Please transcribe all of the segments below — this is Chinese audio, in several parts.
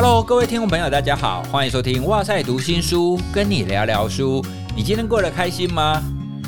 Hello，各位听众朋友，大家好，欢迎收听哇塞读新书，跟你聊聊书。你今天过得开心吗？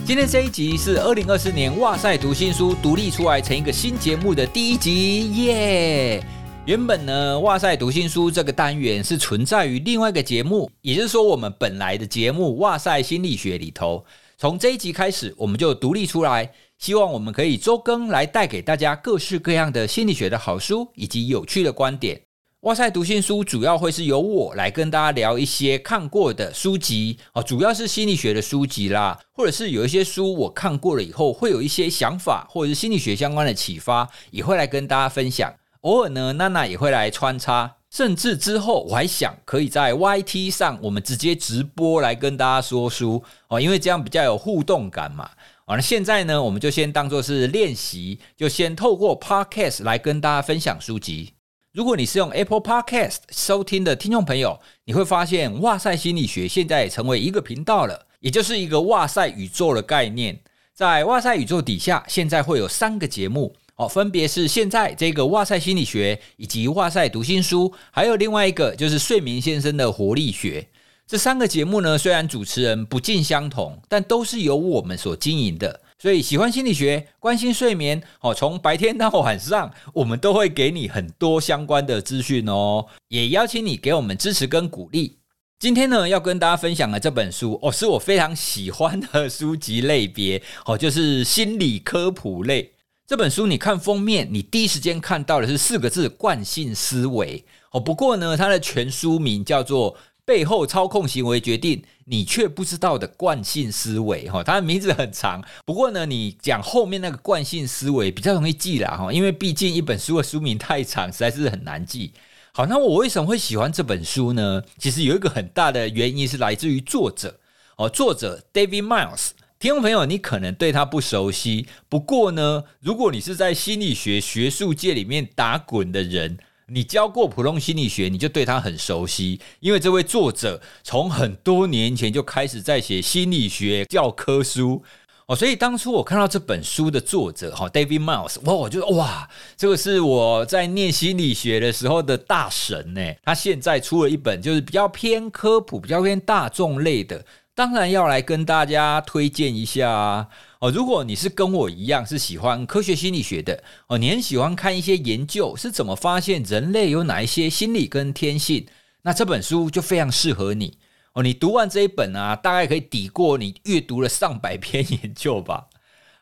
今天这一集是二零二四年哇塞读新书独立出来成一个新节目的第一集耶。原本呢，哇塞读新书这个单元是存在于另外一个节目，也就是说，我们本来的节目哇塞心理学里头，从这一集开始，我们就独立出来，希望我们可以周更来带给大家各式各样的心理学的好书以及有趣的观点。哇塞读心书主要会是由我来跟大家聊一些看过的书籍哦，主要是心理学的书籍啦，或者是有一些书我看过了以后，会有一些想法或者是心理学相关的启发，也会来跟大家分享。偶尔呢，娜娜也会来穿插，甚至之后我还想可以在 YT 上我们直接直播来跟大家说书哦，因为这样比较有互动感嘛。完了，现在呢，我们就先当做是练习，就先透过 Podcast 来跟大家分享书籍。如果你是用 Apple Podcast 收听的听众朋友，你会发现哇塞心理学现在成为一个频道了，也就是一个哇塞宇宙的概念。在哇塞宇宙底下，现在会有三个节目哦，分别是现在这个哇塞心理学，以及哇塞读心书，还有另外一个就是睡眠先生的活力学。这三个节目呢，虽然主持人不尽相同，但都是由我们所经营的。所以喜欢心理学、关心睡眠，哦，从白天到晚上，我们都会给你很多相关的资讯哦，也邀请你给我们支持跟鼓励。今天呢，要跟大家分享的这本书，哦，是我非常喜欢的书籍类别，哦，就是心理科普类。这本书你看封面，你第一时间看到的是四个字“惯性思维”，哦，不过呢，它的全书名叫做。背后操控行为决定你却不知道的惯性思维，哈，它的名字很长。不过呢，你讲后面那个惯性思维比较容易记啦，哈，因为毕竟一本书的书名太长，实在是很难记。好，那我为什么会喜欢这本书呢？其实有一个很大的原因是来自于作者，哦，作者 David Miles。听众朋友，你可能对他不熟悉，不过呢，如果你是在心理学学术界里面打滚的人。你教过普通心理学，你就对他很熟悉，因为这位作者从很多年前就开始在写心理学教科书哦，所以当初我看到这本书的作者哈，David Miles，哇，我就哇，这个是我在念心理学的时候的大神呢。他现在出了一本就是比较偏科普、比较偏大众类的，当然要来跟大家推荐一下。哦，如果你是跟我一样是喜欢科学心理学的哦，你很喜欢看一些研究是怎么发现人类有哪一些心理跟天性，那这本书就非常适合你哦。你读完这一本啊，大概可以抵过你阅读了上百篇研究吧。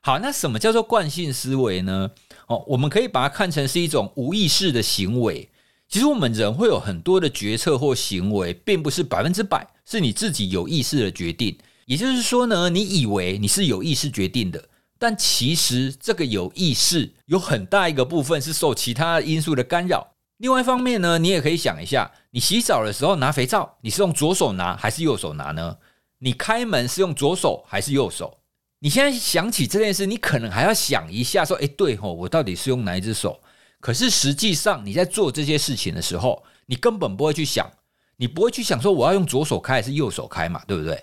好，那什么叫做惯性思维呢？哦，我们可以把它看成是一种无意识的行为。其实我们人会有很多的决策或行为，并不是百分之百是你自己有意识的决定。也就是说呢，你以为你是有意识决定的，但其实这个有意识有很大一个部分是受其他因素的干扰。另外一方面呢，你也可以想一下，你洗澡的时候拿肥皂，你是用左手拿还是右手拿呢？你开门是用左手还是右手？你现在想起这件事，你可能还要想一下，说，哎，对吼，我到底是用哪一只手？可是实际上你在做这些事情的时候，你根本不会去想，你不会去想说我要用左手开还是右手开嘛，对不对？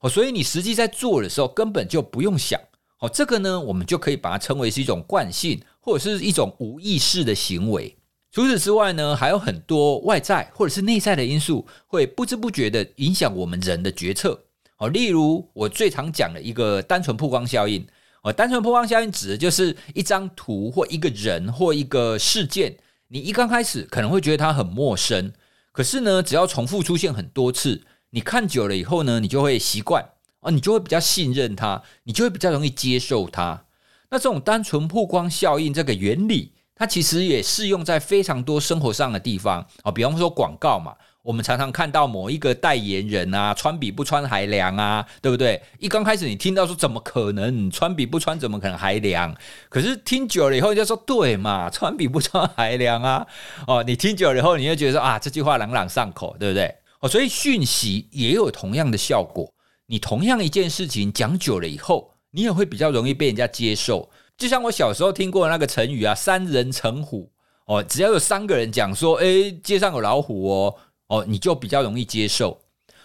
哦，所以你实际在做的时候根本就不用想哦，这个呢，我们就可以把它称为是一种惯性，或者是一种无意识的行为。除此之外呢，还有很多外在或者是内在的因素，会不知不觉的影响我们人的决策。哦，例如我最常讲的一个单纯曝光效应。哦，单纯曝光效应指的就是一张图或一个人或一个事件，你一刚开始可能会觉得它很陌生，可是呢，只要重复出现很多次。你看久了以后呢，你就会习惯啊，你就会比较信任它，你就会比较容易接受它。那这种单纯曝光效应这个原理，它其实也适用在非常多生活上的地方啊，比方说广告嘛，我们常常看到某一个代言人啊，穿比不穿还凉啊，对不对？一刚开始你听到说怎么可能穿比不穿怎么可能还凉？可是听久了以后就说对嘛，穿比不穿还凉啊。哦，你听久了以后，你就觉得说啊，这句话朗朗上口，对不对？哦，所以讯息也有同样的效果。你同样一件事情讲久了以后，你也会比较容易被人家接受。就像我小时候听过那个成语啊，“三人成虎”。哦，只要有三个人讲说，哎，街上有老虎哦，哦，你就比较容易接受。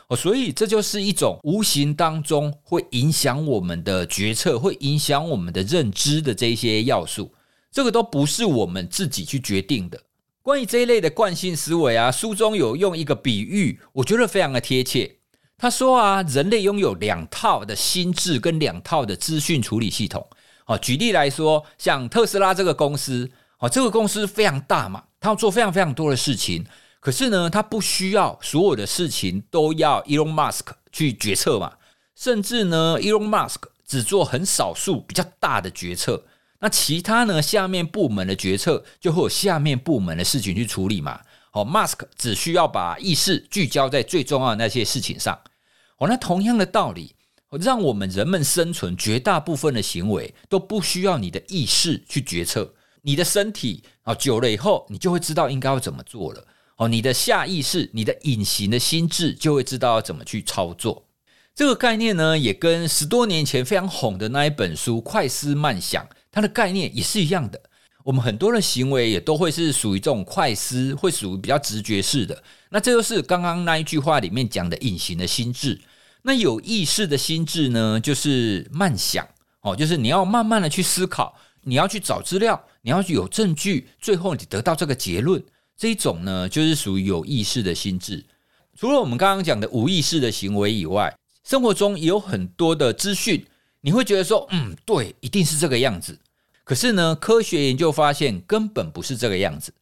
哦，所以这就是一种无形当中会影响我们的决策，会影响我们的认知的这些要素。这个都不是我们自己去决定的。关于这一类的惯性思维啊，书中有用一个比喻，我觉得非常的贴切。他说啊，人类拥有两套的心智跟两套的资讯处理系统。哦，举例来说，像特斯拉这个公司，哦，这个公司非常大嘛，它要做非常非常多的事情。可是呢，它不需要所有的事情都要 Elon Musk 去决策嘛，甚至呢，Elon Musk 只做很少数比较大的决策。那其他呢？下面部门的决策就会有下面部门的事情去处理嘛。哦，Mask 只需要把意识聚焦在最重要的那些事情上。哦，那同样的道理，让我们人们生存绝大部分的行为都不需要你的意识去决策。你的身体啊，久了以后，你就会知道应该要怎么做了。哦，你的下意识、你的隐形的心智就会知道要怎么去操作。这个概念呢，也跟十多年前非常红的那一本书《快思慢想》。它的概念也是一样的，我们很多的行为也都会是属于这种快思，会属于比较直觉式的。那这就是刚刚那一句话里面讲的隐形的心智。那有意识的心智呢，就是慢想哦，就是你要慢慢的去思考，你要去找资料，你要有证据，最后你得到这个结论。这一种呢，就是属于有意识的心智。除了我们刚刚讲的无意识的行为以外，生活中也有很多的资讯，你会觉得说，嗯，对，一定是这个样子。可是呢，科学研究发现根本不是这个样子。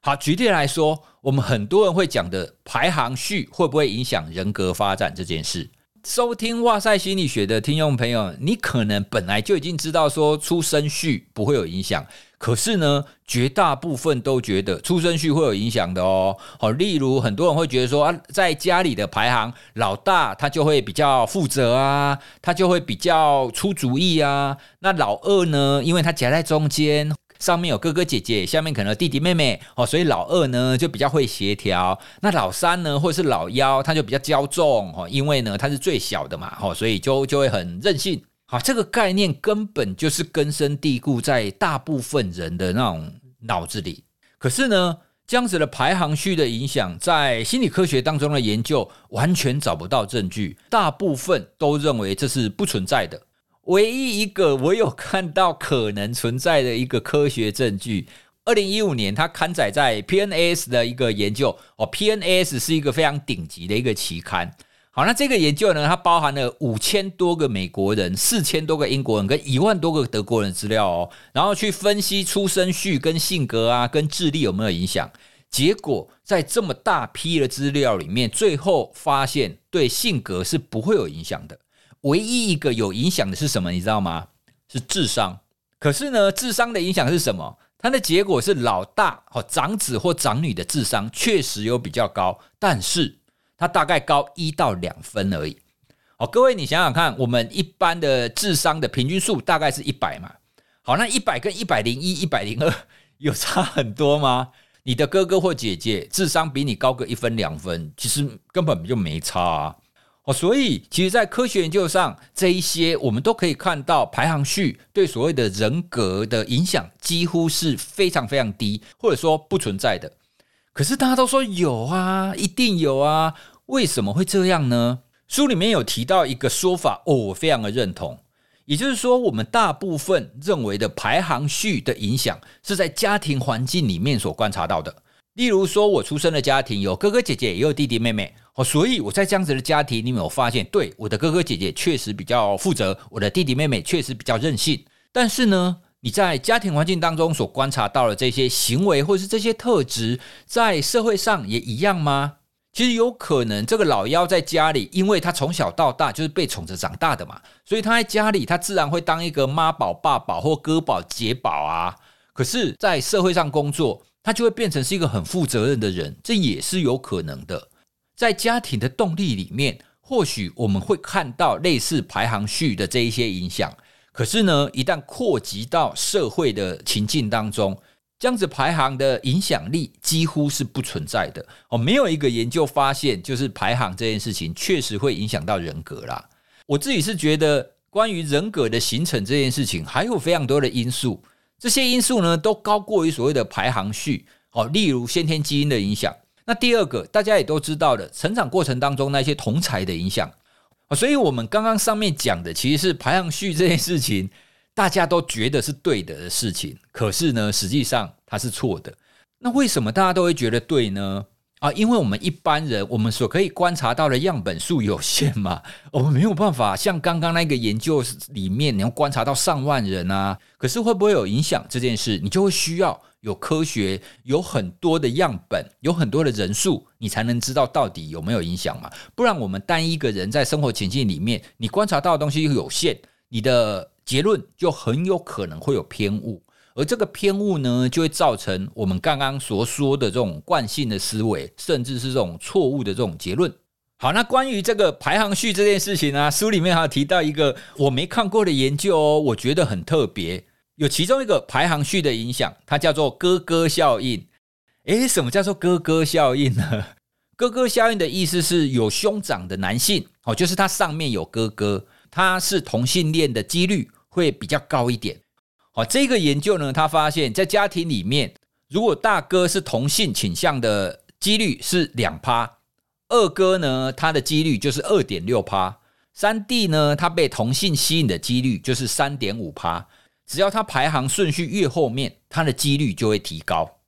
好，举例来说，我们很多人会讲的排行序会不会影响人格发展这件事？收听哇塞心理学的听众朋友，你可能本来就已经知道说出生序不会有影响。可是呢，绝大部分都觉得出生序会有影响的哦。好，例如很多人会觉得说啊，在家里的排行老大，他就会比较负责啊，他就会比较出主意啊。那老二呢，因为他夹在中间，上面有哥哥姐姐，下面可能弟弟妹妹哦，所以老二呢就比较会协调。那老三呢，或者是老幺，他就比较骄纵哦，因为呢他是最小的嘛，哦，所以就就会很任性。好，这个概念根本就是根深蒂固在大部分人的那种脑子里。可是呢，这样子的排行序的影响，在心理科学当中的研究完全找不到证据，大部分都认为这是不存在的。唯一一个我有看到可能存在的一个科学证据，二零一五年它刊载在 PNAS 的一个研究哦，PNAS 是一个非常顶级的一个期刊。好，那这个研究呢，它包含了五千多个美国人、四千多个英国人跟一万多个德国人资料哦，然后去分析出生序跟性格啊、跟智力有没有影响。结果在这么大批的资料里面，最后发现对性格是不会有影响的。唯一一个有影响的是什么？你知道吗？是智商。可是呢，智商的影响是什么？它的结果是老大或长子或长女的智商确实有比较高，但是。它大概高一到两分而已。好，各位你想想看，我们一般的智商的平均数大概是一百嘛？好，那一百跟一百零一、一百零二 有差很多吗？你的哥哥或姐姐智商比你高个一分两分，其实根本就没差。哦，所以其实，在科学研究上，这一些我们都可以看到排行序对所谓的人格的影响几乎是非常非常低，或者说不存在的。可是大家都说有啊，一定有啊，为什么会这样呢？书里面有提到一个说法哦，我非常的认同，也就是说，我们大部分认为的排行序的影响是在家庭环境里面所观察到的。例如说，我出生的家庭有哥哥姐姐，也有弟弟妹妹哦，所以我在这样子的家庭里面，我发现，对我的哥哥姐姐确实比较负责，我的弟弟妹妹确实比较任性。但是呢？你在家庭环境当中所观察到的这些行为，或是这些特质，在社会上也一样吗？其实有可能，这个老幺在家里，因为他从小到大就是被宠着长大的嘛，所以他在家里，他自然会当一个妈宝、爸宝或哥宝、姐宝啊。可是，在社会上工作，他就会变成是一个很负责任的人，这也是有可能的。在家庭的动力里面，或许我们会看到类似排行序的这一些影响。可是呢，一旦扩及到社会的情境当中，这样子排行的影响力几乎是不存在的哦。没有一个研究发现，就是排行这件事情确实会影响到人格啦。我自己是觉得，关于人格的形成这件事情，还有非常多的因素，这些因素呢，都高过于所谓的排行序哦。例如先天基因的影响，那第二个大家也都知道的，成长过程当中那些同才的影响。所以，我们刚刚上面讲的其实是排行序这件事情，大家都觉得是对的的事情。可是呢，实际上它是错的。那为什么大家都会觉得对呢？啊，因为我们一般人，我们所可以观察到的样本数有限嘛，我们没有办法像刚刚那个研究里面，你要观察到上万人啊。可是会不会有影响这件事，你就会需要有科学，有很多的样本，有很多的人数，你才能知道到底有没有影响嘛。不然我们单一个人在生活情境里面，你观察到的东西有限，你的结论就很有可能会有偏误。而这个偏误呢，就会造成我们刚刚所说的这种惯性的思维，甚至是这种错误的这种结论。好，那关于这个排行序这件事情呢，书里面还有提到一个我没看过的研究哦，我觉得很特别。有其中一个排行序的影响，它叫做哥哥效应。诶，什么叫做哥哥效应呢？哥哥效应的意思是有兄长的男性哦，就是他上面有哥哥，他是同性恋的几率会比较高一点。哦，这个研究呢，他发现，在家庭里面，如果大哥是同性倾向的几率是两趴，二哥呢，他的几率就是二点六趴，三弟呢，他被同性吸引的几率就是三点五趴。只要他排行顺序越后面，他的几率就会提高。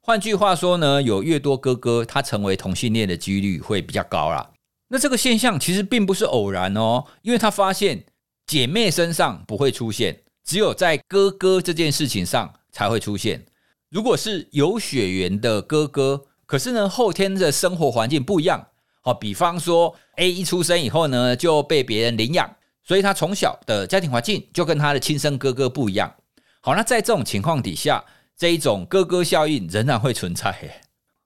换句话说呢，有越多哥哥，他成为同性恋的几率会比较高啦。那这个现象其实并不是偶然哦，因为他发现姐妹身上不会出现。只有在哥哥这件事情上才会出现。如果是有血缘的哥哥，可是呢后天的生活环境不一样，好，比方说 A 一出生以后呢就被别人领养，所以他从小的家庭环境就跟他的亲生哥哥不一样。好，那在这种情况底下，这一种哥哥效应仍然会存在。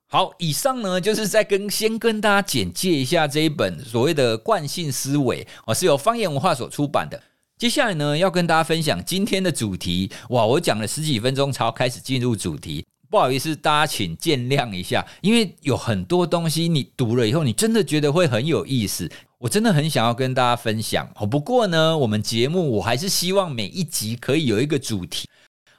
好，以上呢就是在跟先跟大家简介一下这一本所谓的惯性思维，哦，是由方言文化所出版的。接下来呢，要跟大家分享今天的主题。哇，我讲了十几分钟才开始进入主题，不好意思，大家请见谅一下。因为有很多东西你读了以后，你真的觉得会很有意思，我真的很想要跟大家分享。哦，不过呢，我们节目我还是希望每一集可以有一个主题。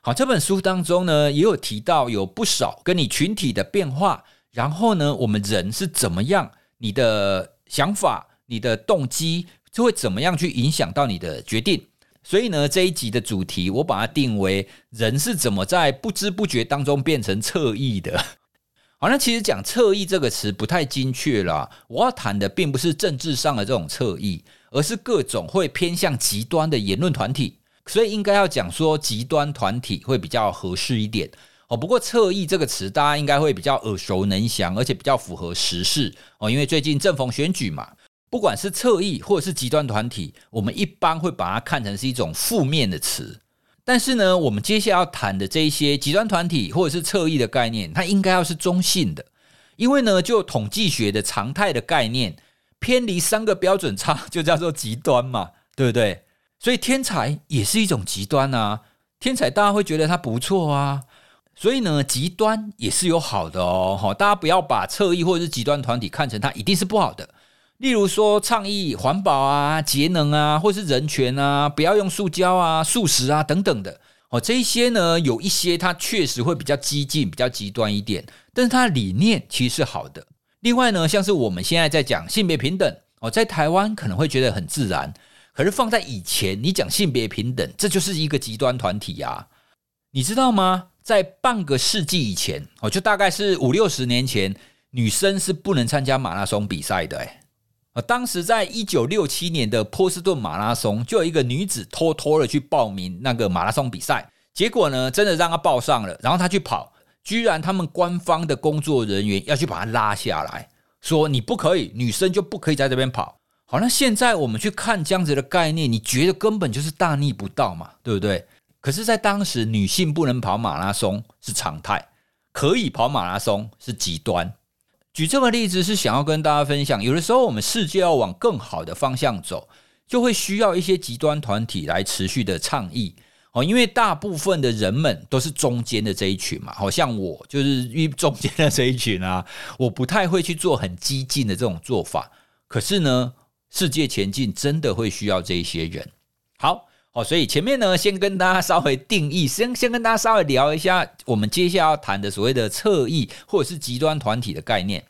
好，这本书当中呢，也有提到有不少跟你群体的变化，然后呢，我们人是怎么样，你的想法、你的动机。就会怎么样去影响到你的决定？所以呢，这一集的主题我把它定为人是怎么在不知不觉当中变成侧翼的。好，那其实讲侧翼这个词不太精确了。我要谈的并不是政治上的这种侧翼，而是各种会偏向极端的言论团体。所以应该要讲说极端团体会比较合适一点哦。不过侧翼这个词大家应该会比较耳熟能详，而且比较符合时事哦，因为最近正逢选举嘛。不管是侧翼或者是极端团体，我们一般会把它看成是一种负面的词。但是呢，我们接下来要谈的这一些极端团体或者是侧翼的概念，它应该要是中性的，因为呢，就统计学的常态的概念，偏离三个标准差就叫做极端嘛，对不对？所以天才也是一种极端啊，天才大家会觉得他不错啊，所以呢，极端也是有好的哦，好，大家不要把侧翼或者是极端团体看成它一定是不好的。例如说，倡议环保啊、节能啊，或是人权啊，不要用塑胶啊、素食啊等等的哦。这些呢，有一些它确实会比较激进、比较极端一点，但是它的理念其实是好的。另外呢，像是我们现在在讲性别平等哦，在台湾可能会觉得很自然，可是放在以前，你讲性别平等，这就是一个极端团体呀。你知道吗？在半个世纪以前哦，就大概是五六十年前，女生是不能参加马拉松比赛的，诶当时在一九六七年的波士顿马拉松，就有一个女子偷偷的去报名那个马拉松比赛，结果呢，真的让她报上了，然后她去跑，居然他们官方的工作人员要去把她拉下来，说你不可以，女生就不可以在这边跑。好，那现在我们去看这样子的概念，你觉得根本就是大逆不道嘛，对不对？可是，在当时，女性不能跑马拉松是常态，可以跑马拉松是极端。举这个例子是想要跟大家分享，有的时候我们世界要往更好的方向走，就会需要一些极端团体来持续的倡议哦。因为大部分的人们都是中间的这一群嘛，好像我就是一中间的这一群啊，我不太会去做很激进的这种做法。可是呢，世界前进真的会需要这一些人。好，哦，所以前面呢，先跟大家稍微定义，先先跟大家稍微聊一下我们接下来要谈的所谓的侧翼或者是极端团体的概念。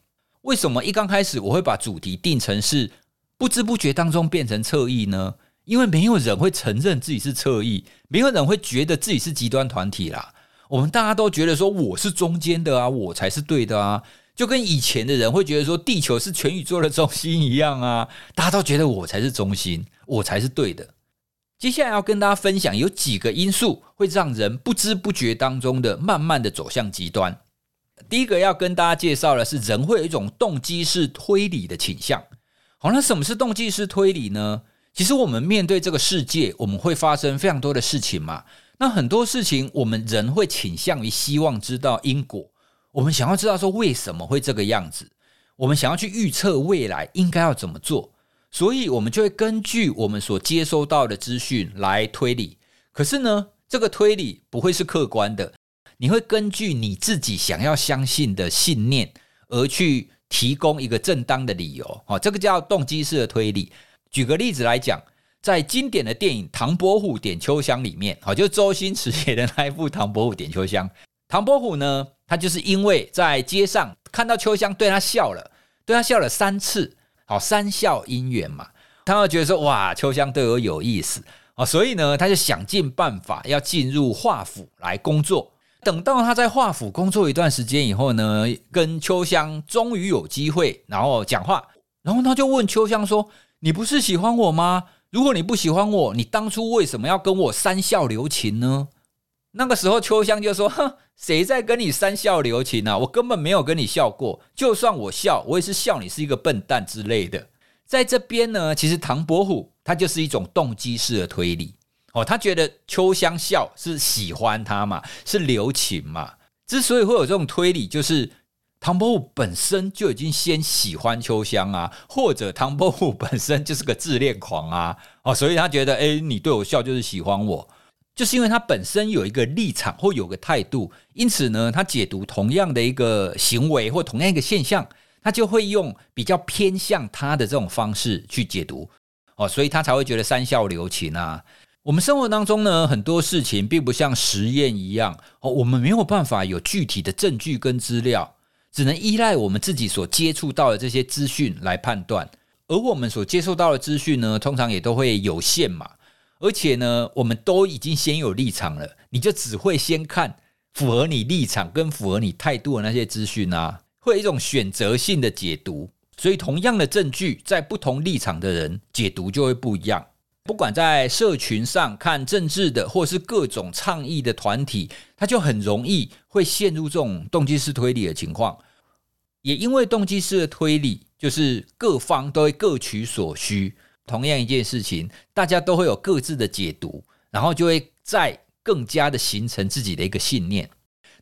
为什么一刚开始我会把主题定成是不知不觉当中变成侧翼呢？因为没有人会承认自己是侧翼，没有人会觉得自己是极端团体啦。我们大家都觉得说我是中间的啊，我才是对的啊，就跟以前的人会觉得说地球是全宇宙的中心一样啊，大家都觉得我才是中心，我才是对的。接下来要跟大家分享有几个因素会让人不知不觉当中的慢慢的走向极端。第一个要跟大家介绍的是，人会有一种动机式推理的倾向。好，那什么是动机式推理呢？其实我们面对这个世界，我们会发生非常多的事情嘛。那很多事情，我们人会倾向于希望知道因果，我们想要知道说为什么会这个样子，我们想要去预测未来应该要怎么做，所以我们就会根据我们所接收到的资讯来推理。可是呢，这个推理不会是客观的，你会根据你自己想要相信的信念而去提供一个正当的理由。哦，这个叫动机式的推理。举个例子来讲。在经典的电影《唐伯虎点秋香》里面，好，就周星驰写的那一部《唐伯虎点秋香》。唐伯虎呢，他就是因为在街上看到秋香对他笑了，对他笑了三次，好，三笑姻缘嘛，他会觉得说，哇，秋香对我有意思啊，所以呢，他就想尽办法要进入华府来工作。等到他在华府工作一段时间以后呢，跟秋香终于有机会，然后讲话，然后他就问秋香说：“你不是喜欢我吗？”如果你不喜欢我，你当初为什么要跟我三笑留情呢？那个时候，秋香就说：“哼，谁在跟你三笑留情啊？我根本没有跟你笑过。就算我笑，我也是笑你是一个笨蛋之类的。”在这边呢，其实唐伯虎他就是一种动机式的推理哦，他觉得秋香笑是喜欢他嘛，是留情嘛。之所以会有这种推理，就是。唐伯虎本身就已经先喜欢秋香啊，或者唐伯虎本身就是个自恋狂啊，哦，所以他觉得，哎，你对我笑就是喜欢我，就是因为他本身有一个立场或有个态度，因此呢，他解读同样的一个行为或同样一个现象，他就会用比较偏向他的这种方式去解读，哦，所以他才会觉得三笑留情啊。我们生活当中呢，很多事情并不像实验一样，哦，我们没有办法有具体的证据跟资料。只能依赖我们自己所接触到的这些资讯来判断，而我们所接受到的资讯呢，通常也都会有限嘛。而且呢，我们都已经先有立场了，你就只会先看符合你立场跟符合你态度的那些资讯啊，会有一种选择性的解读。所以，同样的证据，在不同立场的人解读就会不一样。不管在社群上看政治的，或是各种倡议的团体，他就很容易会陷入这种动机式推理的情况。也因为动机式的推理，就是各方都会各取所需，同样一件事情，大家都会有各自的解读，然后就会再更加的形成自己的一个信念。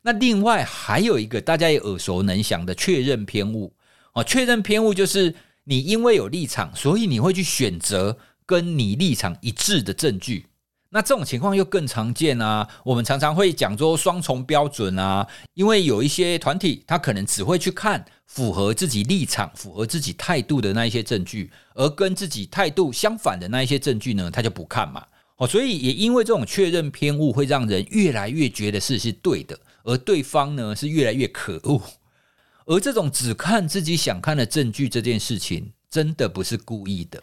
那另外还有一个大家也耳熟能详的确认偏误哦，确认偏误就是你因为有立场，所以你会去选择跟你立场一致的证据。那这种情况又更常见啊！我们常常会讲说双重标准啊，因为有一些团体，他可能只会去看符合自己立场、符合自己态度的那一些证据，而跟自己态度相反的那一些证据呢，他就不看嘛。哦，所以也因为这种确认偏误，会让人越来越觉得事是对的，而对方呢是越来越可恶。而这种只看自己想看的证据这件事情，真的不是故意的。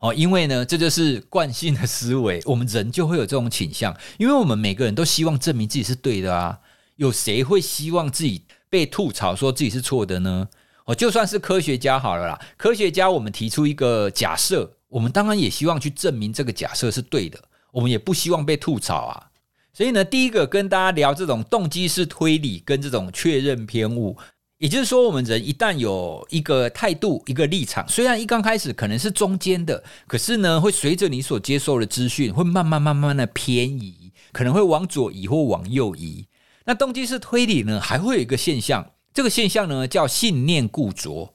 哦，因为呢，这就是惯性的思维，我们人就会有这种倾向，因为我们每个人都希望证明自己是对的啊。有谁会希望自己被吐槽说自己是错的呢？哦，就算是科学家好了啦，科学家我们提出一个假设，我们当然也希望去证明这个假设是对的，我们也不希望被吐槽啊。所以呢，第一个跟大家聊这种动机式推理跟这种确认偏误。也就是说，我们人一旦有一个态度、一个立场，虽然一刚开始可能是中间的，可是呢，会随着你所接受的资讯，会慢慢、慢慢的偏移，可能会往左移或往右移。那动机式推理呢，还会有一个现象，这个现象呢叫信念固着。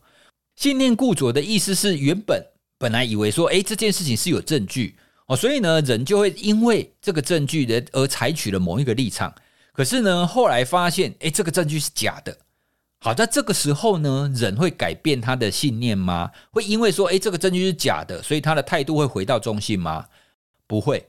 信念固着的意思是，原本本来以为说，哎，这件事情是有证据哦，所以呢，人就会因为这个证据的而采取了某一个立场。可是呢，后来发现，哎，这个证据是假的。好，在这个时候呢，人会改变他的信念吗？会因为说，哎，这个证据是假的，所以他的态度会回到中性吗？不会，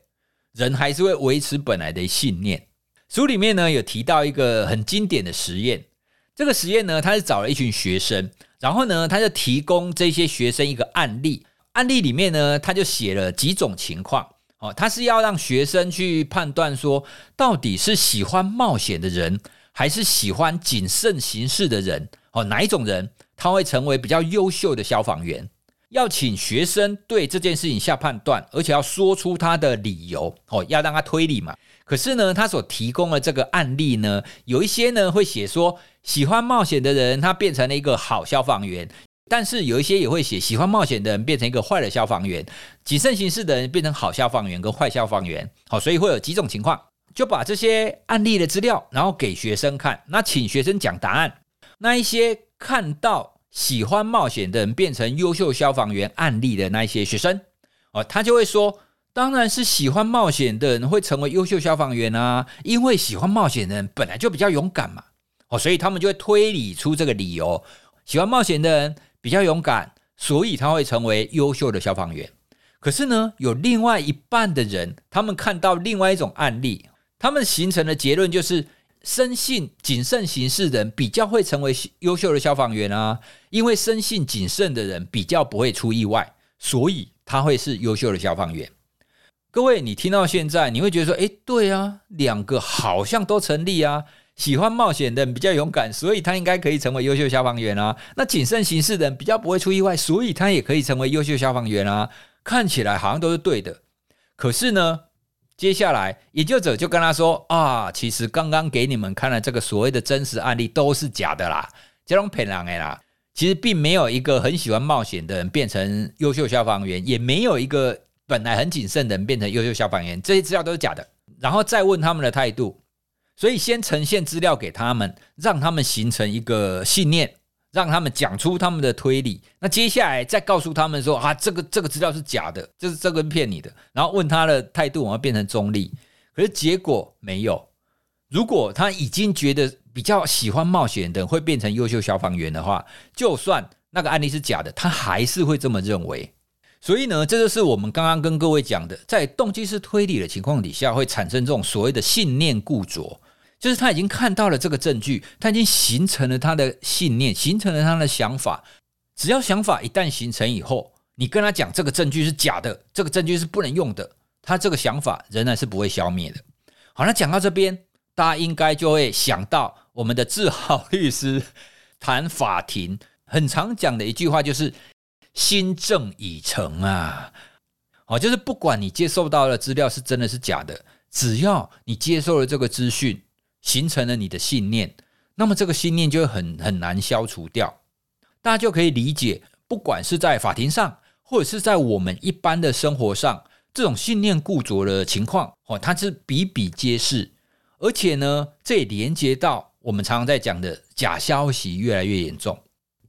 人还是会维持本来的信念。书里面呢有提到一个很经典的实验，这个实验呢，他是找了一群学生，然后呢，他就提供这些学生一个案例，案例里面呢，他就写了几种情况。哦，他是要让学生去判断说，到底是喜欢冒险的人，还是喜欢谨慎行事的人？哦，哪一种人他会成为比较优秀的消防员？要请学生对这件事情下判断，而且要说出他的理由。哦，要让他推理嘛。可是呢，他所提供的这个案例呢，有一些呢会写说，喜欢冒险的人他变成了一个好消防员。但是有一些也会写喜欢冒险的人变成一个坏的消防员，谨慎行事的人变成好消防员跟坏消防员。好，所以会有几种情况，就把这些案例的资料，然后给学生看，那请学生讲答案。那一些看到喜欢冒险的人变成优秀消防员案例的那一些学生，哦，他就会说，当然是喜欢冒险的人会成为优秀消防员啊，因为喜欢冒险的人本来就比较勇敢嘛。哦，所以他们就会推理出这个理由，喜欢冒险的人。比较勇敢，所以他会成为优秀的消防员。可是呢，有另外一半的人，他们看到另外一种案例，他们形成的结论就是：生性谨慎行事的人比较会成为优秀的消防员啊。因为生性谨慎的人比较不会出意外，所以他会是优秀的消防员。各位，你听到现在，你会觉得说：哎，对啊，两个好像都成立啊。喜欢冒险的人比较勇敢，所以他应该可以成为优秀消防员啊。那谨慎行事的人比较不会出意外，所以他也可以成为优秀消防员啊。看起来好像都是对的，可是呢，接下来研究者就跟他说啊，其实刚刚给你们看的这个所谓的真实案例都是假的啦，这种骗人的啦。其实并没有一个很喜欢冒险的人变成优秀消防员，也没有一个本来很谨慎的人变成优秀消防员，这些资料都是假的。然后再问他们的态度。所以先呈现资料给他们，让他们形成一个信念，让他们讲出他们的推理。那接下来再告诉他们说：“啊，这个这个资料是假的，就是这个骗你的。”然后问他的态度，我要变成中立。可是结果没有。如果他已经觉得比较喜欢冒险的会变成优秀消防员的话，就算那个案例是假的，他还是会这么认为。所以呢，这就是我们刚刚跟各位讲的，在动机式推理的情况底下，会产生这种所谓的信念固着。就是他已经看到了这个证据，他已经形成了他的信念，形成了他的想法。只要想法一旦形成以后，你跟他讲这个证据是假的，这个证据是不能用的，他这个想法仍然是不会消灭的。好，那讲到这边，大家应该就会想到我们的志豪律师谈法庭很常讲的一句话，就是“心证已成”啊。好，就是不管你接受到的资料是真的是假的，只要你接受了这个资讯。形成了你的信念，那么这个信念就很很难消除掉。大家就可以理解，不管是在法庭上，或者是在我们一般的生活上，这种信念固着的情况，哦，它是比比皆是。而且呢，这也连接到我们常常在讲的假消息越来越严重。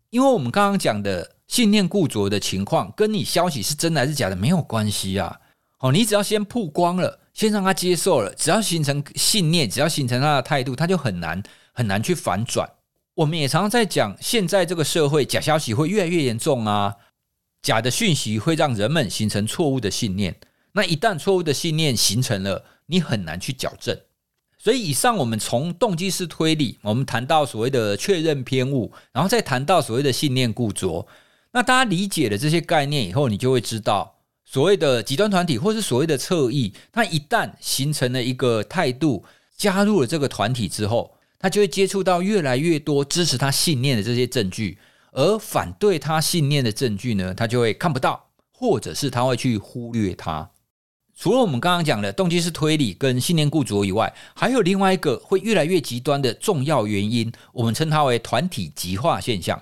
因为我们刚刚讲的信念固着的情况，跟你消息是真的还是假的没有关系啊。哦，你只要先曝光了。先让他接受了，只要形成信念，只要形成他的态度，他就很难很难去反转。我们也常常在讲，现在这个社会假消息会越来越严重啊，假的讯息会让人们形成错误的信念。那一旦错误的信念形成了，你很难去矫正。所以，以上我们从动机式推理，我们谈到所谓的确认偏误，然后再谈到所谓的信念固着。那大家理解了这些概念以后，你就会知道。所谓的极端团体，或是所谓的侧翼，他一旦形成了一个态度，加入了这个团体之后，他就会接触到越来越多支持他信念的这些证据，而反对他信念的证据呢，他就会看不到，或者是他会去忽略它。除了我们刚刚讲的动机是推理跟信念固着以外，还有另外一个会越来越极端的重要原因，我们称它为团体极化现象。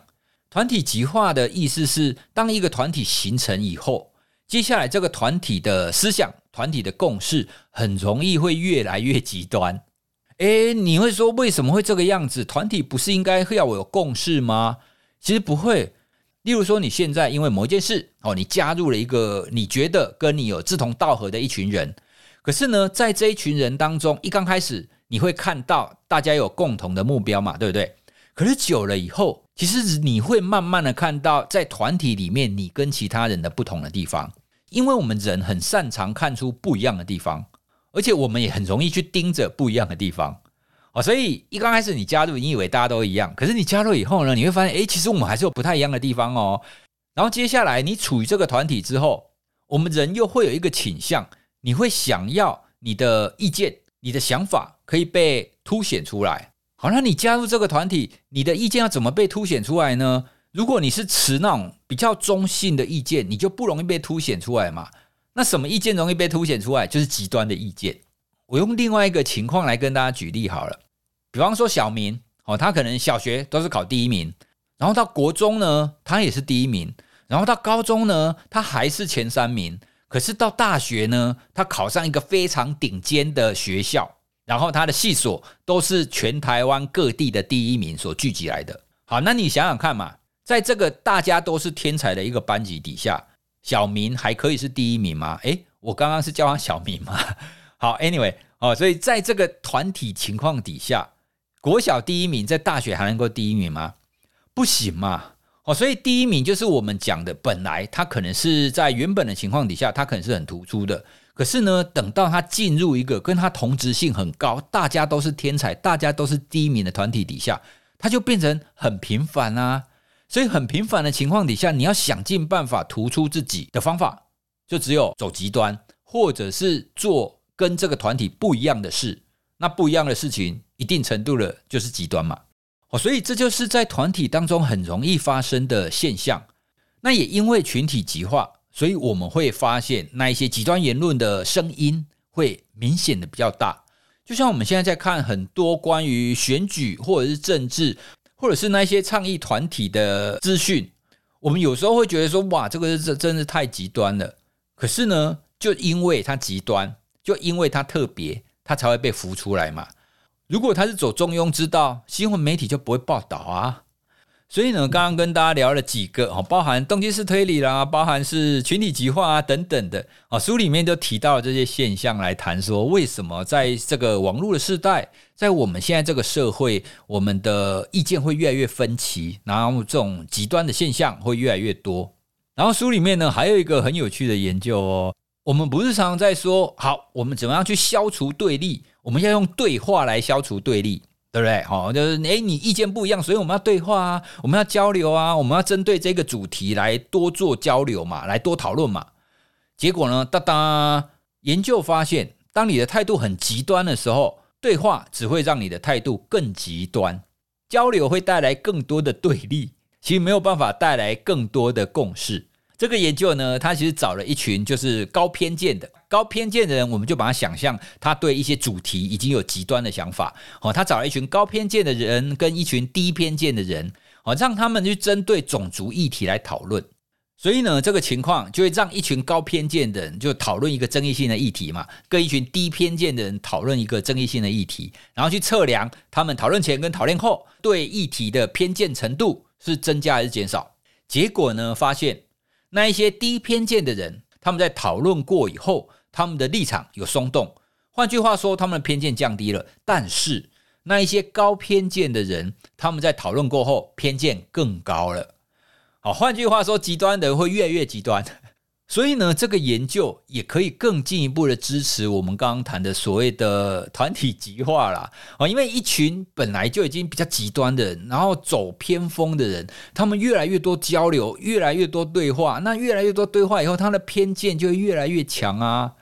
团体极化的意思是，当一个团体形成以后。接下来，这个团体的思想、团体的共识，很容易会越来越极端。诶，你会说为什么会这个样子？团体不是应该要有共识吗？其实不会。例如说，你现在因为某一件事，哦，你加入了一个你觉得跟你有志同道合的一群人，可是呢，在这一群人当中，一刚开始你会看到大家有共同的目标嘛，对不对？可是久了以后，其实你会慢慢的看到，在团体里面，你跟其他人的不同的地方，因为我们人很擅长看出不一样的地方，而且我们也很容易去盯着不一样的地方哦。所以一刚开始你加入，你以为大家都一样，可是你加入以后呢，你会发现，哎，其实我们还是有不太一样的地方哦。然后接下来你处于这个团体之后，我们人又会有一个倾向，你会想要你的意见、你的想法可以被凸显出来。好，那你加入这个团体，你的意见要怎么被凸显出来呢？如果你是持那种比较中性的意见，你就不容易被凸显出来嘛。那什么意见容易被凸显出来？就是极端的意见。我用另外一个情况来跟大家举例好了，比方说小明哦，他可能小学都是考第一名，然后到国中呢，他也是第一名，然后到高中呢，他还是前三名。可是到大学呢，他考上一个非常顶尖的学校，然后他的系所都是全台湾各地的第一名所聚集来的。好，那你想想看嘛。在这个大家都是天才的一个班级底下，小明还可以是第一名吗？诶，我刚刚是叫他小明吗？好，Anyway，哦，所以在这个团体情况底下，国小第一名在大学还能够第一名吗？不行嘛！哦，所以第一名就是我们讲的，本来他可能是在原本的情况底下，他可能是很突出的。可是呢，等到他进入一个跟他同质性很高、大家都是天才、大家都是第一名的团体底下，他就变成很平凡啊。所以很平凡的情况底下，你要想尽办法突出自己的方法，就只有走极端，或者是做跟这个团体不一样的事。那不一样的事情，一定程度的就是极端嘛。哦，所以这就是在团体当中很容易发生的现象。那也因为群体极化，所以我们会发现那一些极端言论的声音会明显的比较大。就像我们现在在看很多关于选举或者是政治。或者是那些倡议团体的资讯，我们有时候会觉得说，哇，这个是真的太极端了。可是呢，就因为它极端，就因为它特别，它才会被浮出来嘛。如果它是走中庸之道，新闻媒体就不会报道啊。所以呢，刚刚跟大家聊了几个哦，包含动机式推理啦，包含是群体极化啊等等的啊，书里面都提到了这些现象来谈说，为什么在这个网络的时代，在我们现在这个社会，我们的意见会越来越分歧，然后这种极端的现象会越来越多。然后书里面呢，还有一个很有趣的研究哦，我们不是常常在说，好，我们怎么样去消除对立？我们要用对话来消除对立。对不对？好，就是诶，你意见不一样，所以我们要对话啊，我们要交流啊，我们要针对这个主题来多做交流嘛，来多讨论嘛。结果呢，哒哒，研究发现，当你的态度很极端的时候，对话只会让你的态度更极端，交流会带来更多的对立，其实没有办法带来更多的共识。这个研究呢，他其实找了一群就是高偏见的高偏见的人，我们就把他想象他对一些主题已经有极端的想法。哦，他找了一群高偏见的人跟一群低偏见的人，哦，让他们去针对种族议题来讨论。所以呢，这个情况就会让一群高偏见的人就讨论一个争议性的议题嘛，跟一群低偏见的人讨论一个争议性的议题，然后去测量他们讨论前跟讨论后对议题的偏见程度是增加还是减少。结果呢，发现。那一些低偏见的人，他们在讨论过以后，他们的立场有松动。换句话说，他们的偏见降低了。但是那一些高偏见的人，他们在讨论过后，偏见更高了。好，换句话说，极端的人会越来越极端。所以呢，这个研究也可以更进一步的支持我们刚刚谈的所谓的团体极化啦。啊，因为一群本来就已经比较极端的人，然后走偏锋的人，他们越来越多交流，越来越多对话，那越来越多对话以后，他的偏见就越来越强啊。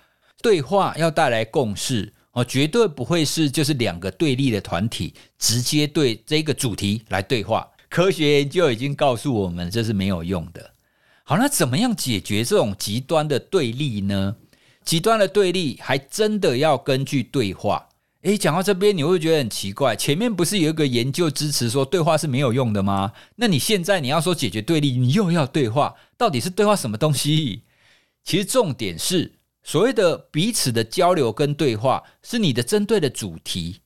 对话要带来共识哦，绝对不会是就是两个对立的团体直接对这个主题来对话。科学研究已经告诉我们，这是没有用的。好，那怎么样解决这种极端的对立呢？极端的对立还真的要根据对话。诶，讲到这边，你会觉得很奇怪，前面不是有一个研究支持说对话是没有用的吗？那你现在你要说解决对立，你又要对话，到底是对话什么东西？其实重点是所谓的彼此的交流跟对话，是你的针对的主题。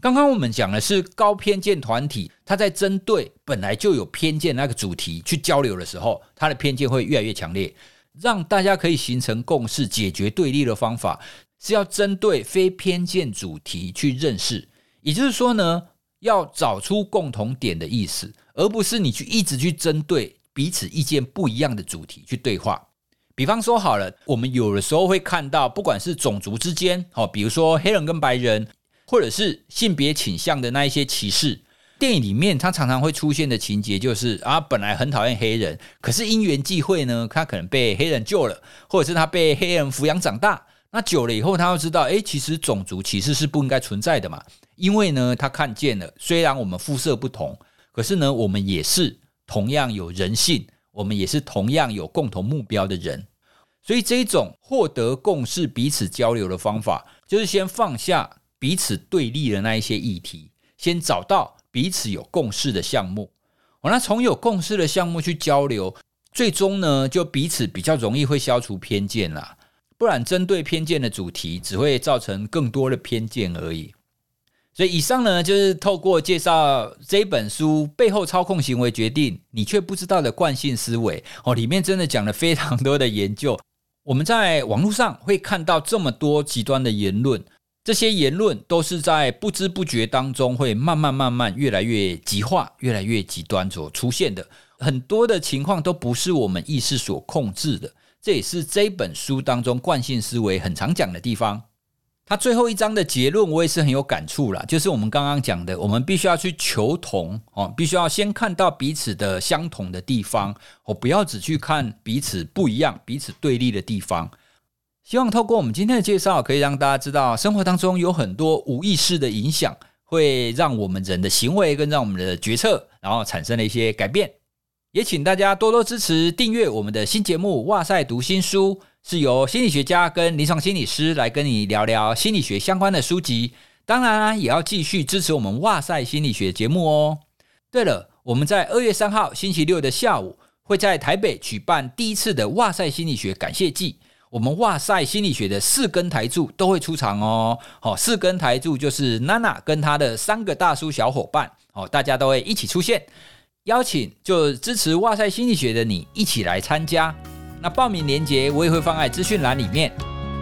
刚刚我们讲的是高偏见团体，他在针对本来就有偏见那个主题去交流的时候，他的偏见会越来越强烈。让大家可以形成共识、解决对立的方法，是要针对非偏见主题去认识。也就是说呢，要找出共同点的意思，而不是你去一直去针对彼此意见不一样的主题去对话。比方说好了，我们有的时候会看到，不管是种族之间，哦，比如说黑人跟白人。或者是性别倾向的那一些歧视，电影里面他常常会出现的情节就是啊，本来很讨厌黑人，可是因缘际会呢，他可能被黑人救了，或者是他被黑人抚养长大，那久了以后，他要知道，哎，其实种族歧视是不应该存在的嘛。因为呢，他看见了，虽然我们肤色不同，可是呢，我们也是同样有人性，我们也是同样有共同目标的人。所以，这一种获得共识、彼此交流的方法，就是先放下彼此对立的那一些议题，先找到彼此有共识的项目。我，那从有共识的项目去交流，最终呢，就彼此比较容易会消除偏见啦。不然，针对偏见的主题，只会造成更多的偏见而已。所以，以上呢，就是透过介绍这本书背后操控行为决定你却不知道的惯性思维哦，里面真的讲了非常多的研究。我们在网络上会看到这么多极端的言论，这些言论都是在不知不觉当中会慢慢慢慢越来越极化、越来越极端所出现的。很多的情况都不是我们意识所控制的。这也是这本书当中惯性思维很常讲的地方。他最后一章的结论，我也是很有感触啦，就是我们刚刚讲的，我们必须要去求同哦，必须要先看到彼此的相同的地方，哦，不要只去看彼此不一样、彼此对立的地方。希望透过我们今天的介绍，可以让大家知道，生活当中有很多无意识的影响，会让我们人的行为跟让我们的决策，然后产生了一些改变。也请大家多多支持订阅我们的新节目《哇塞读新书》，是由心理学家跟临床心理师来跟你聊聊心理学相关的书籍。当然啊，也要继续支持我们《哇塞心理学》节目哦。对了，我们在二月三号星期六的下午，会在台北举办第一次的《哇塞心理学感谢季》，我们《哇塞心理学》的四根台柱都会出场哦。好，四根台柱就是娜娜跟她的三个大叔小伙伴，哦，大家都会一起出现。邀请就支持哇塞心理学的你一起来参加。那报名链接我也会放在资讯栏里面。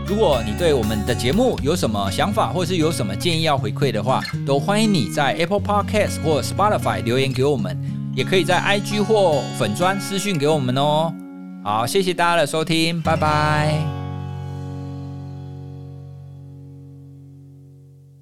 如果你对我们的节目有什么想法，或是有什么建议要回馈的话，都欢迎你在 Apple Podcast 或 Spotify 留言给我们，也可以在 IG 或粉砖私讯给我们哦。好，谢谢大家的收听，拜拜。